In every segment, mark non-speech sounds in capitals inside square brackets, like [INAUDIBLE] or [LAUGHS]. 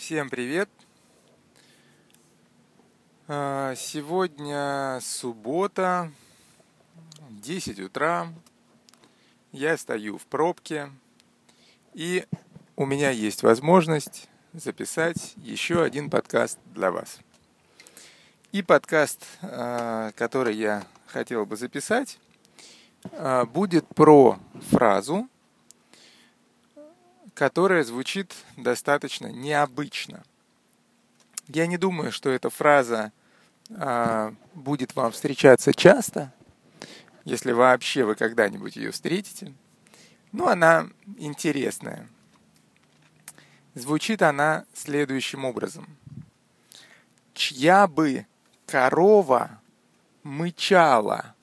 Всем привет! А, Сегодня суббота, 10 утра. Я стою в пробке, и у меня есть возможность записать еще один подкаст для вас. И подкаст, а, который я хотел бы записать, а, будет про фразу, которая звучит достаточно необычно. Я не думаю, что эта фраза а, будет вам встречаться часто, если вообще вы когда-нибудь ее встретите. Но она интересная. Звучит она следующим образом. Чья бы корова мычала,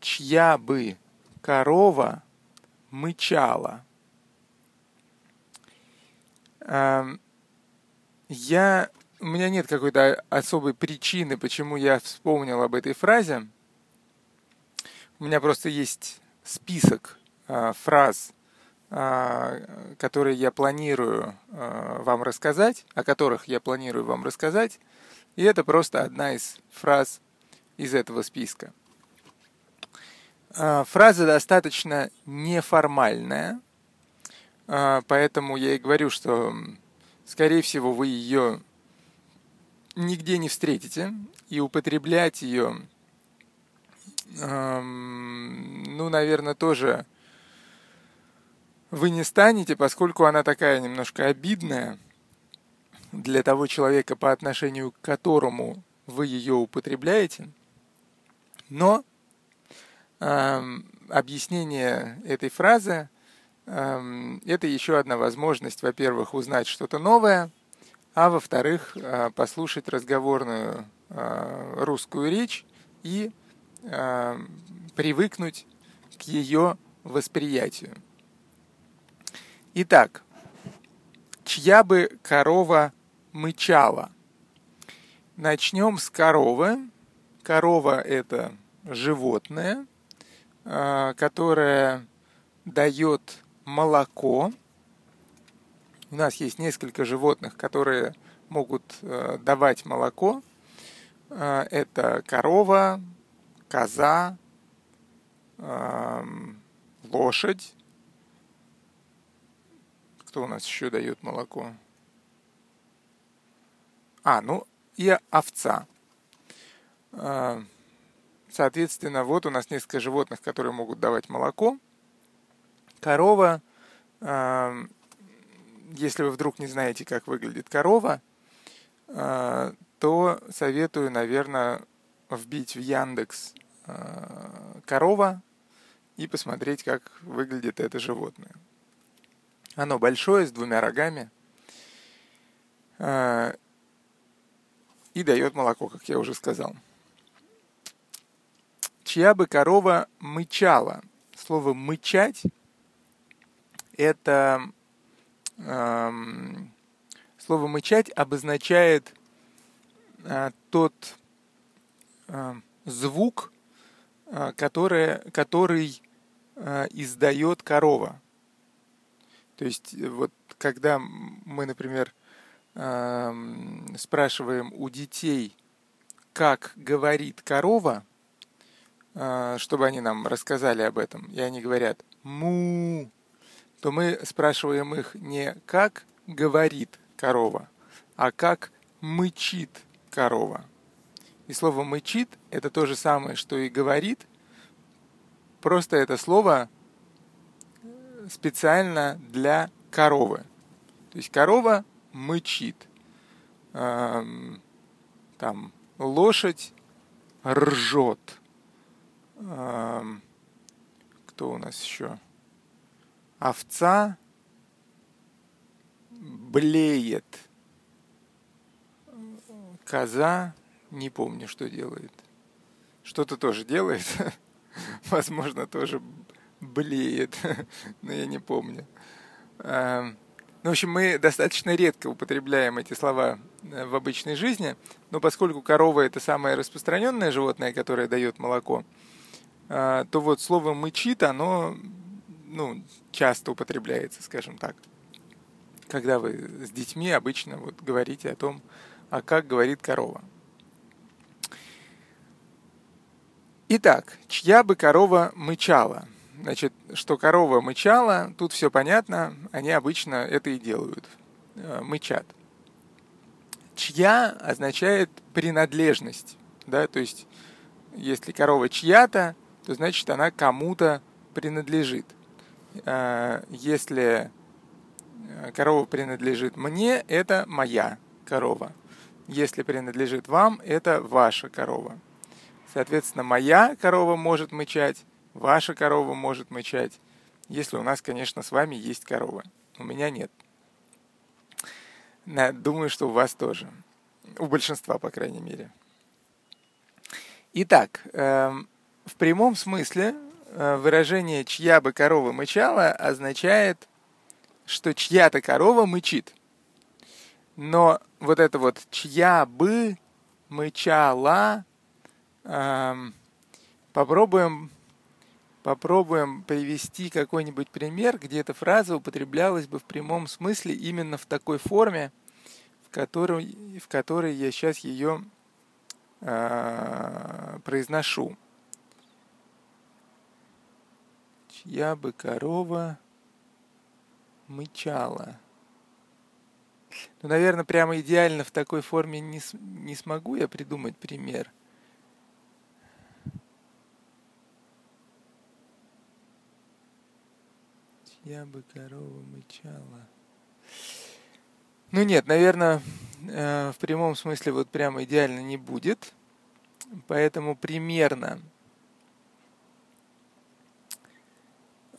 чья бы корова мычала. Я у меня нет какой-то особой причины, почему я вспомнил об этой фразе. У меня просто есть список э, фраз, э, которые я планирую э, вам рассказать, о которых я планирую вам рассказать. И это просто одна из фраз из этого списка. Фраза достаточно неформальная, поэтому я и говорю, что, скорее всего, вы ее нигде не встретите, и употреблять ее, ну, наверное, тоже вы не станете, поскольку она такая немножко обидная для того человека, по отношению к которому вы ее употребляете. Но эм, объяснение этой фразы это еще одна возможность, во-первых, узнать что-то новое – а во-вторых, а, послушать разговорную а, русскую речь и а, привыкнуть к ее восприятию. Итак, чья бы корова мычала? Начнем с коровы. Корова – это животное, которое дает молоко, у нас есть несколько животных, которые могут э, давать молоко. Э, это корова, коза, э, лошадь. Кто у нас еще дает молоко? А, ну и овца. Э, соответственно, вот у нас несколько животных, которые могут давать молоко. Корова э, если вы вдруг не знаете, как выглядит корова, а, то советую, наверное, вбить в Яндекс а, корова и посмотреть, как выглядит это животное. Оно большое, с двумя рогами а, и дает молоко, как я уже сказал. Чья бы корова мычала? Слово «мычать» — это слово «мычать» обозначает а, тот а, звук, а, который, который издает корова. То есть вот когда мы, например, спрашиваем у детей, как говорит корова, чтобы они нам рассказали об этом, и они говорят «му», то мы спрашиваем их не как говорит корова, а как мычит корова. И слово мычит это то же самое, что и говорит, просто это слово специально для коровы. То есть корова мычит. Эм, там лошадь ржет. Эм, кто у нас еще? Овца блеет. Коза, не помню, что делает. Что-то тоже делает. [LAUGHS] Возможно, тоже блеет, [LAUGHS] но я не помню. Эм, ну, в общем, мы достаточно редко употребляем эти слова э, в обычной жизни, но поскольку корова это самое распространенное животное, которое дает молоко, э, то вот слово мычит, оно ну, часто употребляется, скажем так. когда вы с детьми обычно вот говорите о том, а как говорит корова. Итак, чья бы корова мычала? Значит, что корова мычала, тут все понятно, они обычно это и делают, э, мычат. Чья означает принадлежность, да, то есть если корова чья-то, то значит она кому-то принадлежит. Э, если э, корова принадлежит мне, это моя корова. Если принадлежит вам, это ваша корова. Соответственно, моя корова может мычать, ваша корова может мычать, если у нас, конечно, с вами есть корова. У меня нет. Думаю, что у вас тоже. У большинства, по крайней мере. Итак, эм, в прямом смысле выражение «чья бы корова мычала» означает, что чья-то корова мычит. Но вот это вот «чья бы мычала» эм, попробуем, попробуем привести какой-нибудь пример, где эта фраза употреблялась бы в прямом смысле именно в такой форме, в которой, в которой я сейчас ее э, произношу. Чья бы корова мычала. Ну, наверное, прямо идеально в такой форме не, не смогу я придумать пример. Чья бы корова мычала. Ну нет, наверное, э, в прямом смысле вот прямо идеально не будет. Поэтому примерно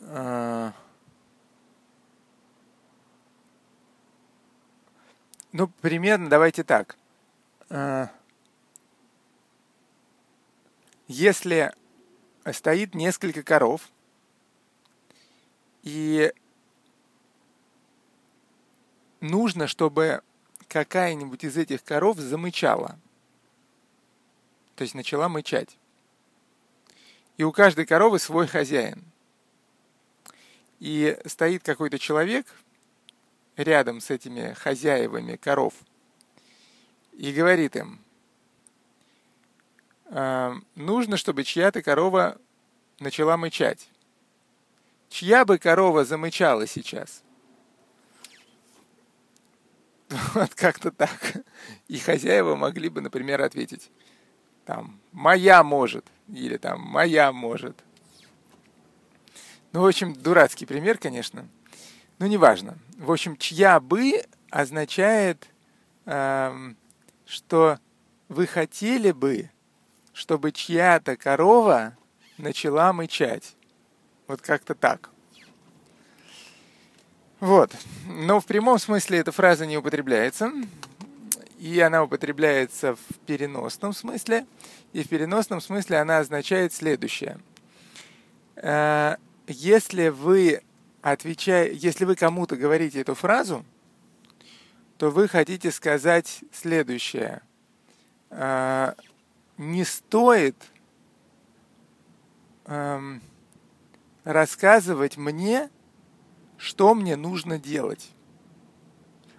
э, Ну, примерно давайте так. Э, если стоит несколько коров, и нужно, чтобы какая-нибудь из этих коров замычала. То есть начала мычать. И у каждой коровы свой хозяин. И стоит какой-то человек рядом с этими хозяевами коров и говорит им, «Э, нужно, чтобы чья-то корова начала мычать. Чья бы корова замычала сейчас? [LAUGHS] Вот как-то так. И хозяева могли бы, например, ответить, там, моя может, или там, моя может. Ну, в общем, дурацкий пример, конечно. Но неважно. В общем, чья бы означает, эм, что вы хотели бы, чтобы чья-то корова начала мычать. Вот как-то так. Вот. Но в прямом смысле эта фраза не употребляется. И она употребляется в переносном смысле. И в переносном смысле она означает следующее. Если вы отвечая, если вы кому-то говорите эту фразу, то вы хотите сказать следующее. Э, не стоит эм, рассказывать мне, что мне нужно делать.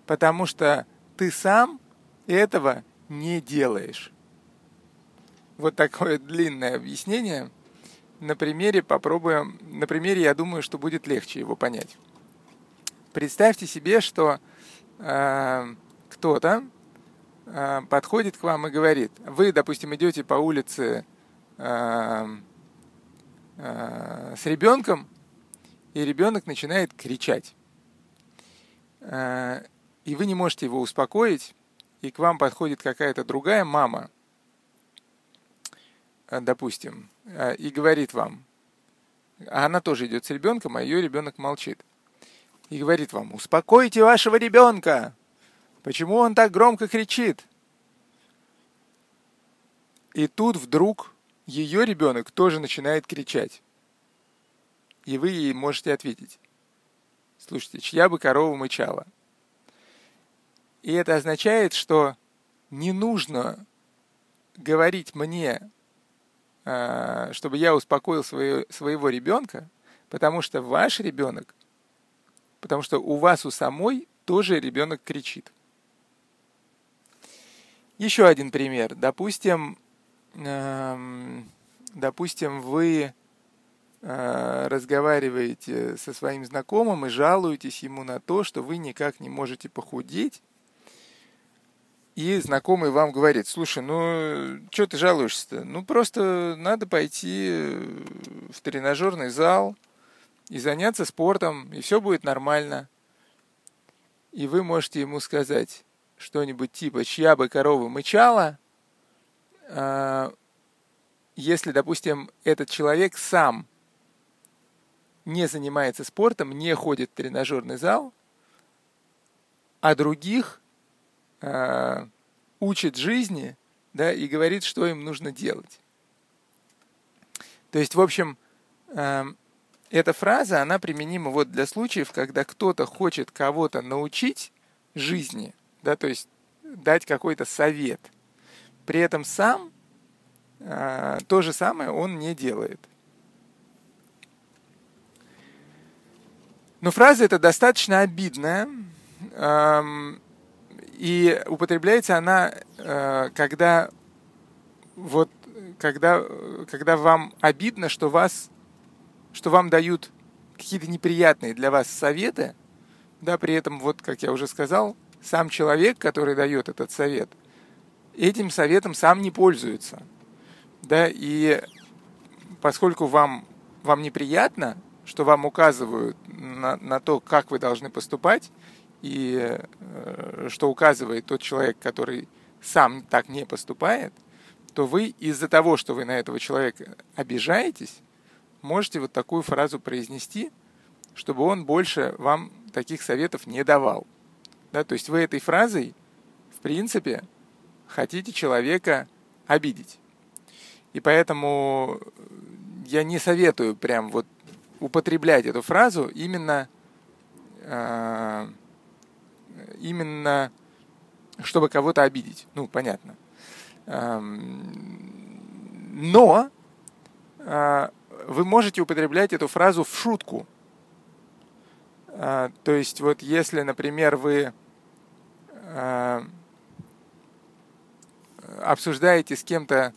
Потому что ты сам этого не делаешь. Вот такое длинное объяснение. На примере попробуем, на примере я думаю, что будет легче его понять. Представьте себе, что э, кто-то э, подходит к вам и говорит, вы, допустим, идете по улице э, э, с ребенком, и ребенок начинает кричать. Э, и вы не можете его успокоить, и к вам подходит какая-то другая мама, допустим, э, и говорит вам, а она тоже идет с ребенком, а ее ребенок молчит. И говорит вам, успокойте вашего ребенка. Почему он так громко кричит? И тут вдруг ее ребенок тоже начинает кричать. И вы ей можете ответить. Слушайте, чья бы корова мычала? И это означает, что не нужно говорить мне, а, чтобы я успокоил свое, своего ребенка, потому что ваш ребенок, потому что у вас у самой тоже ребенок кричит. Еще один пример. Допустим, эм, допустим, вы э, разговариваете со своим знакомым и жалуетесь ему на то, что вы никак не можете похудеть, и знакомый вам говорит, слушай, ну, что ты жалуешься-то? Ну, просто надо пойти в тренажерный зал и заняться спортом, и все будет нормально. И вы можете ему сказать что-нибудь типа «чья бы корова мычала», а, если, допустим, этот человек сам не занимается спортом, не ходит в тренажерный зал, а других э, учит жизни, да, и говорит, что им нужно делать. То есть, в общем, э, эта фраза, она применима вот для случаев, когда кто-то хочет кого-то научить жизни, да, то есть дать какой-то совет. При этом сам э, то же самое он не делает. Но фраза эта достаточно обидная, эм, и употребляется она, э, когда вот когда, когда вам обидно, что вас, что вам дают какие-то неприятные для вас советы, да, при этом, вот, как я уже сказал, сам человек, который дает этот совет, этим советом сам не пользуется, да, и поскольку вам, вам неприятно, что вам указывают на, на то, как вы должны поступать, и э, что указывает тот человек, который сам так не поступает, то вы из-за того, что вы на этого человека обижаетесь, можете вот такую фразу произнести, чтобы он больше вам таких советов не давал. Да, то есть вы этой фразой, в принципе, хотите человека обидеть. И поэтому я не советую прям вот употреблять эту фразу именно э, именно чтобы кого-то обидеть. Ну, понятно. Но а, вы можете употреблять эту фразу в шутку. А, то есть вот если, например, вы а, обсуждаете с кем-то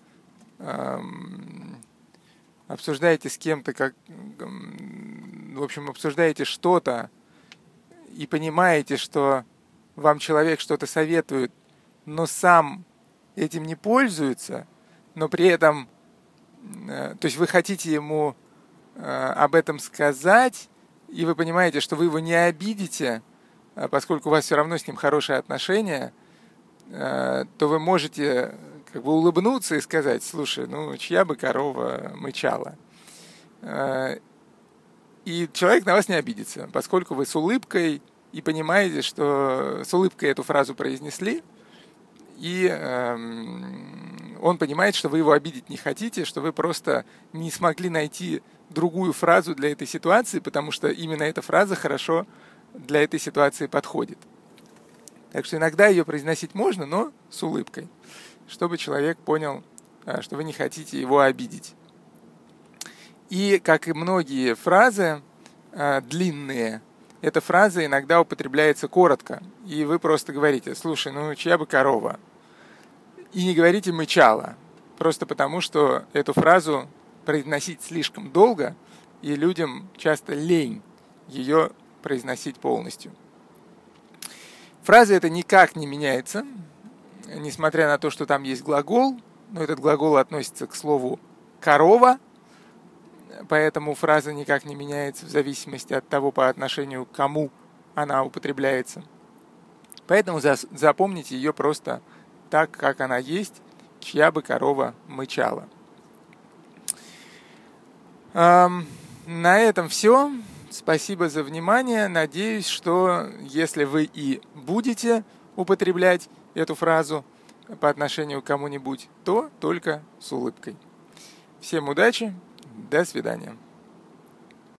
обсуждаете с кем-то как в общем обсуждаете что-то и понимаете, что вам человек что-то советует, но сам этим не пользуется, но при этом, э, то есть вы хотите ему э, об этом сказать, и вы понимаете, что вы его не обидите, э, поскольку у вас все равно с ним хорошие отношения, то вы можете как бы улыбнуться и сказать, слушай, ну чья бы корова мычала. И человек на вас не обидится, поскольку вы с улыбкой и понимаете, что с улыбкой эту фразу произнесли, и э, он понимает, что вы его обидеть не хотите, что вы просто не смогли найти другую фразу для этой ситуации, потому что именно эта фраза хорошо для этой ситуации подходит. Так что иногда ее произносить можно, но с улыбкой, чтобы человек понял, э, что вы не хотите его обидеть. И, как и многие фразы, э, длинные, эта фраза иногда употребляется коротко, и вы просто говорите, слушай, ну чья бы корова? И не говорите мычала, просто потому что эту фразу произносить слишком долго, и людям часто лень ее произносить полностью. Фраза эта никак не меняется, несмотря на то, что там есть глагол, но этот глагол относится к слову «корова», поэтому фраза никак не меняется в зависимости от того, по отношению к кому она употребляется. Поэтому запомните ее просто так, как она есть, чья бы корова мычала. На этом все. Спасибо за внимание. Надеюсь, что если вы и будете употреблять эту фразу по отношению к кому-нибудь, то только с улыбкой. Всем удачи! До свидания.